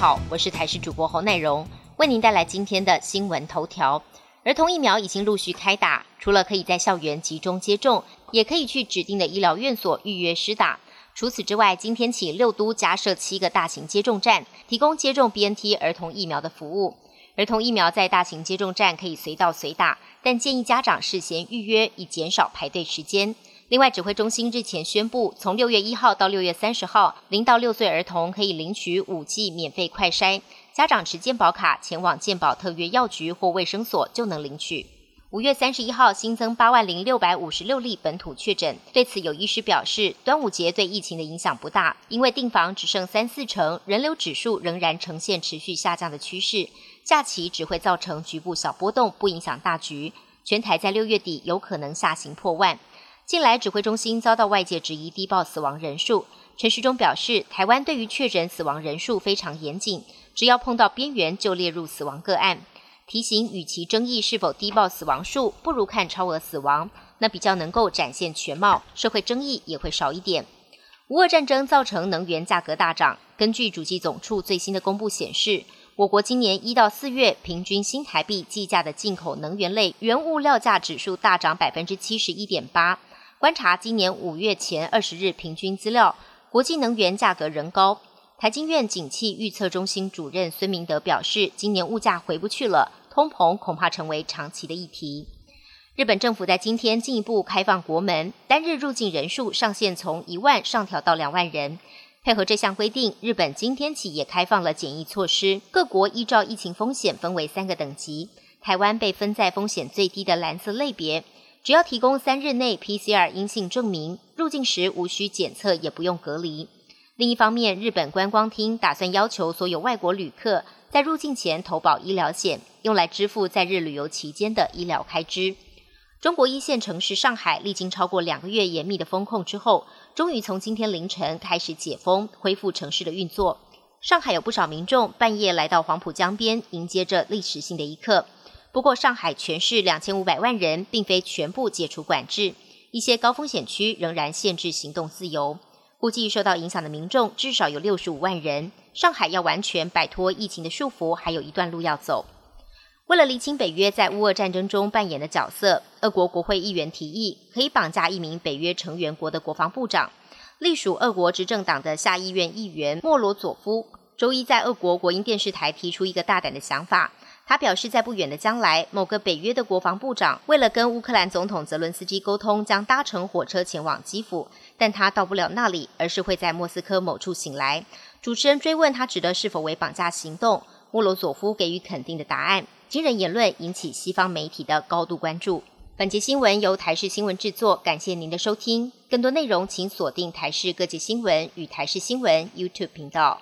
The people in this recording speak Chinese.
好，我是台视主播侯乃荣，为您带来今天的新闻头条。儿童疫苗已经陆续开打，除了可以在校园集中接种，也可以去指定的医疗院所预约施打。除此之外，今天起六都加设七个大型接种站，提供接种 BNT 儿童疫苗的服务。儿童疫苗在大型接种站可以随到随打，但建议家长事先预约，以减少排队时间。另外，指挥中心日前宣布，从六月一号到六月三十号，零到六岁儿童可以领取五剂免费快筛，家长持健保卡前往健保特约药局或卫生所就能领取。五月三十一号新增八万零六百五十六例本土确诊，对此有医师表示，端午节对疫情的影响不大，因为订房只剩三四成，人流指数仍然呈现持续下降的趋势，假期只会造成局部小波动，不影响大局。全台在六月底有可能下行破万。近来指挥中心遭到外界质疑低报死亡人数，陈时中表示，台湾对于确诊死亡人数非常严谨，只要碰到边缘就列入死亡个案。提醒，与其争议是否低报死亡数，不如看超额死亡，那比较能够展现全貌，社会争议也会少一点。无俄战争造成能源价格大涨，根据主计总处最新的公布显示，我国今年一到四月平均新台币计价的进口能源类原物料价指数大涨百分之七十一点八。观察今年五月前二十日平均资料，国际能源价格仍高。台经院景气预测中心主任孙明德表示，今年物价回不去了，通膨恐怕成为长期的议题。日本政府在今天进一步开放国门，单日入境人数上限从一万上调到两万人。配合这项规定，日本今天起也开放了检疫措施，各国依照疫情风险分为三个等级，台湾被分在风险最低的蓝色类别。只要提供三日内 PCR 阴性证明，入境时无需检测，也不用隔离。另一方面，日本观光厅打算要求所有外国旅客在入境前投保医疗险，用来支付在日旅游期间的医疗开支。中国一线城市上海，历经超过两个月严密的封控之后，终于从今天凌晨开始解封，恢复城市的运作。上海有不少民众半夜来到黄浦江边，迎接着历史性的一刻。不过，上海全市两千五百万人，并非全部解除管制，一些高风险区仍然限制行动自由。估计受到影响的民众至少有六十五万人。上海要完全摆脱疫情的束缚，还有一段路要走。为了厘清北约在乌俄战争中扮演的角色，俄国国会议员提议可以绑架一名北约成员国的国防部长。隶属俄国执政党的下议院议员莫罗佐夫周一在俄国国营电视台提出一个大胆的想法。他表示，在不远的将来，某个北约的国防部长为了跟乌克兰总统泽伦斯基沟通，将搭乘火车前往基辅，但他到不了那里，而是会在莫斯科某处醒来。主持人追问他指的是否为绑架行动，莫罗佐夫给予肯定的答案。惊人言论引起西方媒体的高度关注。本节新闻由台视新闻制作，感谢您的收听。更多内容请锁定台视各界新闻与台视新闻 YouTube 频道。